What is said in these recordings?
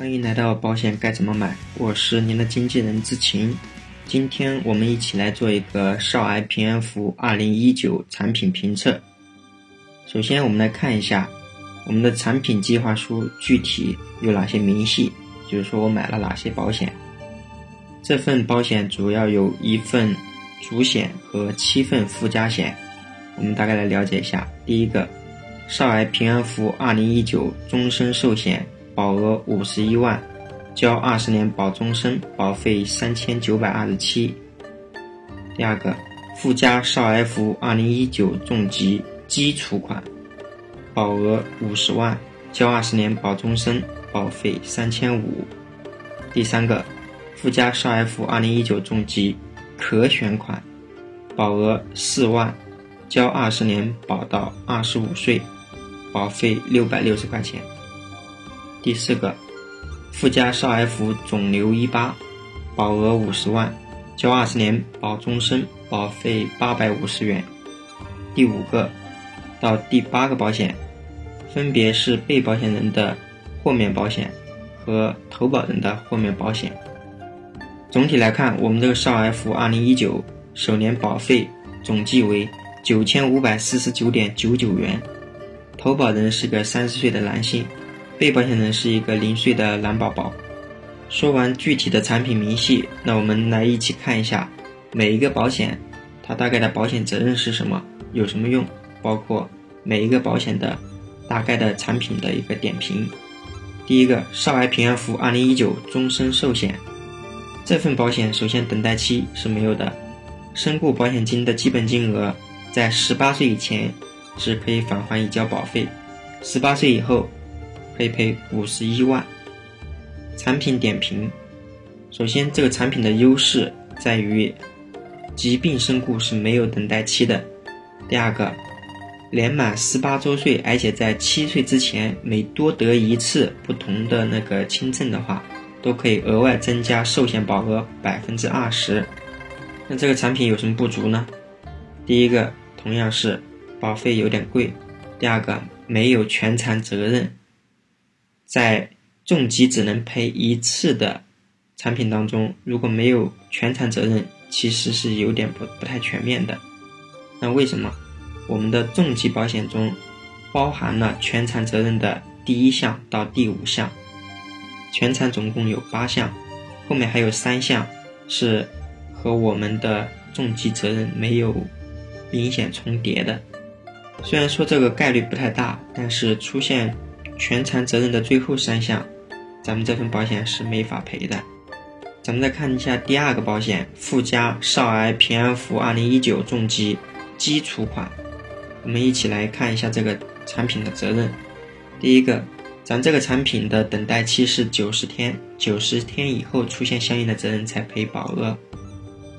欢迎来到保险该怎么买，我是您的经纪人志晴。今天我们一起来做一个少儿平安符2019产品评测。首先，我们来看一下我们的产品计划书具体有哪些明细，就是说我买了哪些保险。这份保险主要有一份主险和七份附加险。我们大概来了解一下。第一个，少儿平安符2019终身寿险。保额五十一万，交二十年保终身，保费三千九百二十七。第二个，附加少儿福二零一九重疾基础款，保额五十万，交二十年保终身，保费三千五。第三个，附加少儿福二零一九重疾可选款，保额四万，交二十年保到二十五岁，保费六百六十块钱。第四个，附加少儿福肿瘤一八，保额五十万，交二十年保终身，保费八百五十元。第五个到第八个保险，分别是被保险人的豁免保险和投保人的豁免保险。总体来看，我们这个少儿福二零一九首年保费总计为九千五百四十九点九九元，投保人是个三十岁的男性。被保险人是一个零岁的男宝宝。说完具体的产品明细，那我们来一起看一下每一个保险，它大概的保险责任是什么，有什么用，包括每一个保险的大概的产品的一个点评。第一个，少儿平安福二零一九终身寿险，这份保险首先等待期是没有的，身故保险金的基本金额在十八岁以前是可以返还已交保费，十八岁以后。可以赔五十一万。产品点评：首先，这个产品的优势在于疾病身故是没有等待期的。第二个，年满十八周岁，而且在七岁之前每多得一次不同的那个轻症的话，都可以额外增加寿险保额百分之二十。那这个产品有什么不足呢？第一个，同样是保费有点贵；第二个，没有全残责任。在重疾只能赔一次的产品当中，如果没有全残责任，其实是有点不不太全面的。那为什么我们的重疾保险中包含了全残责任的第一项到第五项？全残总共有八项，后面还有三项是和我们的重疾责任没有明显重叠的。虽然说这个概率不太大，但是出现。全残责任的最后三项，咱们这份保险是没法赔的。咱们再看一下第二个保险，附加少儿平安福二零一九重疾基础款。我们一起来看一下这个产品的责任。第一个，咱这个产品的等待期是九十天，九十天以后出现相应的责任才赔保额。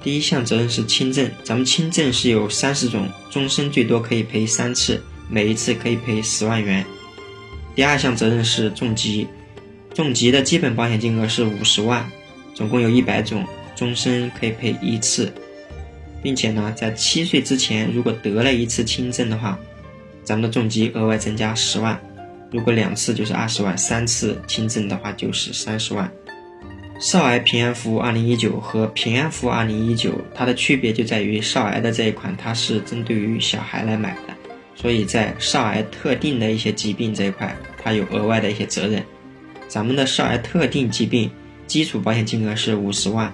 第一项责任是轻症，咱们轻症是有三十种，终身最多可以赔三次，每一次可以赔十万元。第二项责任是重疾，重疾的基本保险金额是五十万，总共有一百种，终身可以赔一次，并且呢，在七岁之前如果得了一次轻症的话，咱们的重疾额外增加十万，如果两次就是二十万，三次轻症的话就是三十万。少儿平安福二零一九和平安福二零一九，它的区别就在于少儿的这一款它是针对于小孩来买的。所以在少儿特定的一些疾病这一块，它有额外的一些责任。咱们的少儿特定疾病基础保险金额是五十万，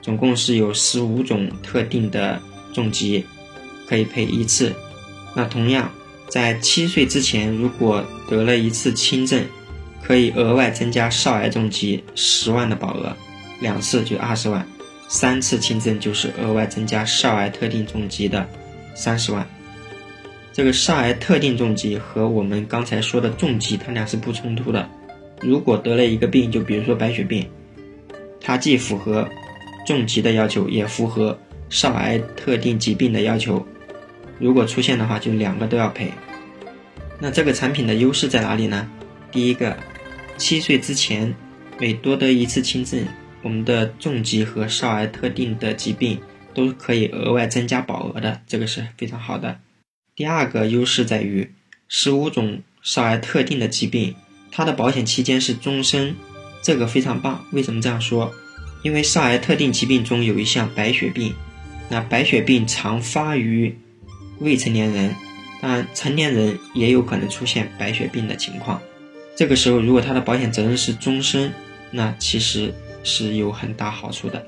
总共是有十五种特定的重疾可以赔一次。那同样，在七岁之前如果得了一次轻症，可以额外增加少儿重疾十万的保额，两次就二十万，三次轻症就是额外增加少儿特定重疾的三十万。这个少儿特定重疾和我们刚才说的重疾，它俩是不冲突的。如果得了一个病，就比如说白血病，它既符合重疾的要求，也符合少儿特定疾病的要求。如果出现的话，就两个都要赔。那这个产品的优势在哪里呢？第一个，七岁之前每多得一次轻症，我们的重疾和少儿特定的疾病都可以额外增加保额的，这个是非常好的。第二个优势在于，十五种少儿特定的疾病，它的保险期间是终身，这个非常棒。为什么这样说？因为少癌特定疾病中有一项白血病，那白血病常发于未成年人，当然成年人也有可能出现白血病的情况。这个时候，如果他的保险责任是终身，那其实是有很大好处的。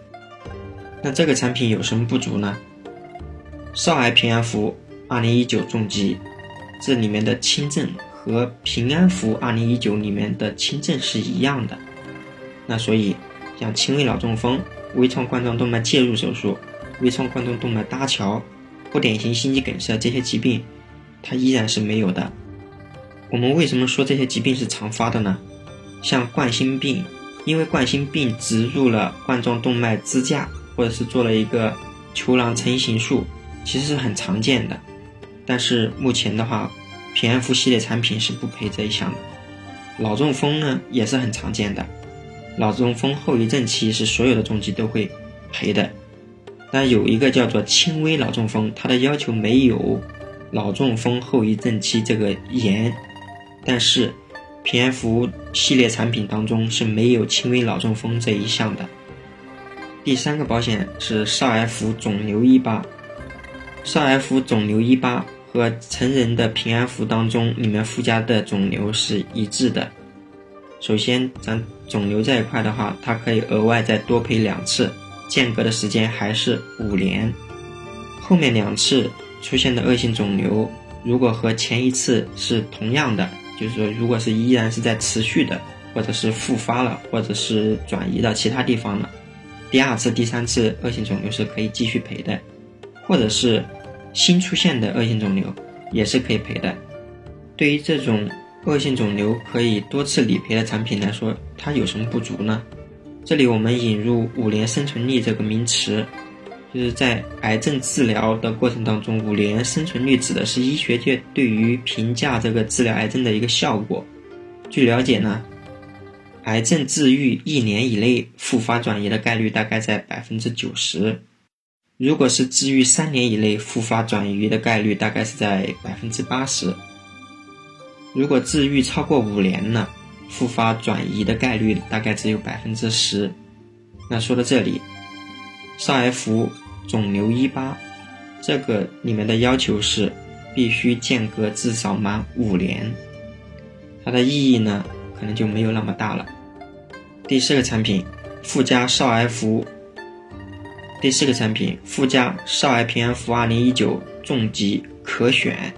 那这个产品有什么不足呢？少癌平安符二零一九重疾，这里面的轻症和平安符二零一九里面的轻症是一样的。那所以，像轻微脑中风、微创冠状动脉介入手术、微创冠状动脉搭桥、不典型心肌梗塞这些疾病，它依然是没有的。我们为什么说这些疾病是常发的呢？像冠心病，因为冠心病植入了冠状动脉支架，或者是做了一个球囊成型术，其实是很常见的。但是目前的话，平安符系列产品是不赔这一项的。脑中风呢也是很常见的，脑中风后遗症期是所有的重疾都会赔的。但有一个叫做轻微脑中风，它的要求没有脑中风后遗症期这个严。但是，平安符系列产品当中是没有轻微脑中风这一项的。第三个保险是少癌服肿瘤一八，少癌符肿瘤一八和成人的平安符当中里面附加的肿瘤是一致的。首先，咱肿瘤这一块的话，它可以额外再多赔两次，间隔的时间还是五年。后面两次出现的恶性肿瘤，如果和前一次是同样的。就是说，如果是依然是在持续的，或者是复发了，或者是转移到其他地方了，第二次、第三次恶性肿瘤是可以继续赔的，或者是新出现的恶性肿瘤也是可以赔的。对于这种恶性肿瘤可以多次理赔的产品来说，它有什么不足呢？这里我们引入五年生存率这个名词。就是在癌症治疗的过程当中，五年生存率指的是医学界对于评价这个治疗癌症的一个效果。据了解呢，癌症治愈一年以内复发转移的概率大概在百分之九十，如果是治愈三年以内复发转移的概率大概是在百分之八十，如果治愈超过五年呢，复发转移的概率大概只有百分之十。那说到这里，少癌符。肿瘤一八，这个里面的要求是必须间隔至少满五年，它的意义呢可能就没有那么大了。第四个产品附加少癌符，第四个产品附加少癌平安符二零一九重疾可选，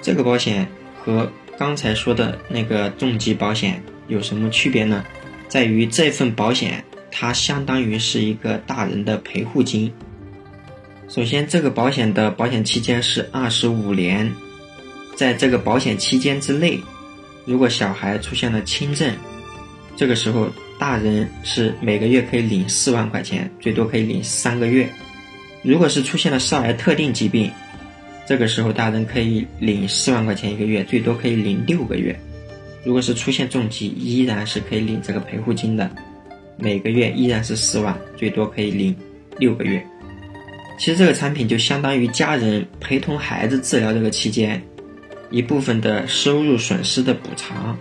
这个保险和刚才说的那个重疾保险有什么区别呢？在于这份保险它相当于是一个大人的陪护金。首先，这个保险的保险期间是二十五年，在这个保险期间之内，如果小孩出现了轻症，这个时候大人是每个月可以领四万块钱，最多可以领三个月；如果是出现了少儿特定疾病，这个时候大人可以领四万块钱一个月，最多可以领六个月；如果是出现重疾，依然是可以领这个陪护金的，每个月依然是四万，最多可以领六个月。其实这个产品就相当于家人陪同孩子治疗这个期间一部分的收入损失的补偿。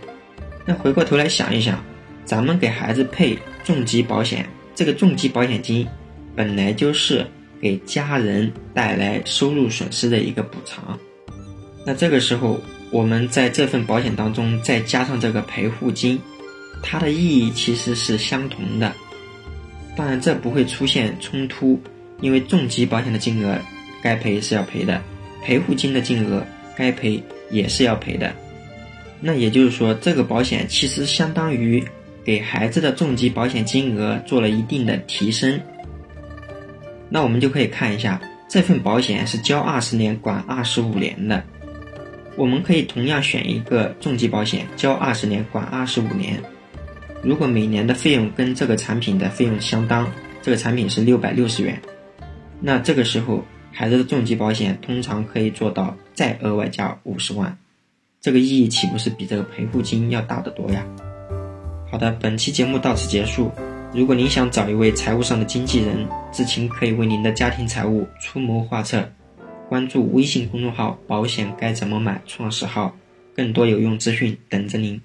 那回过头来想一想，咱们给孩子配重疾保险，这个重疾保险金本来就是给家人带来收入损失的一个补偿。那这个时候，我们在这份保险当中再加上这个陪护金，它的意义其实是相同的。当然，这不会出现冲突。因为重疾保险的金额该赔是要赔的，陪护金的金额该赔也是要赔的。那也就是说，这个保险其实相当于给孩子的重疾保险金额做了一定的提升。那我们就可以看一下，这份保险是交二十年管二十五年的。我们可以同样选一个重疾保险，交二十年管二十五年。如果每年的费用跟这个产品的费用相当，这个产品是六百六十元。那这个时候，孩子的重疾保险通常可以做到再额外加五十万，这个意义岂不是比这个陪护金要大得多呀？好的，本期节目到此结束。如果您想找一位财务上的经纪人，智青可以为您的家庭财务出谋划策。关注微信公众号“保险该怎么买”创始号，更多有用资讯等着您。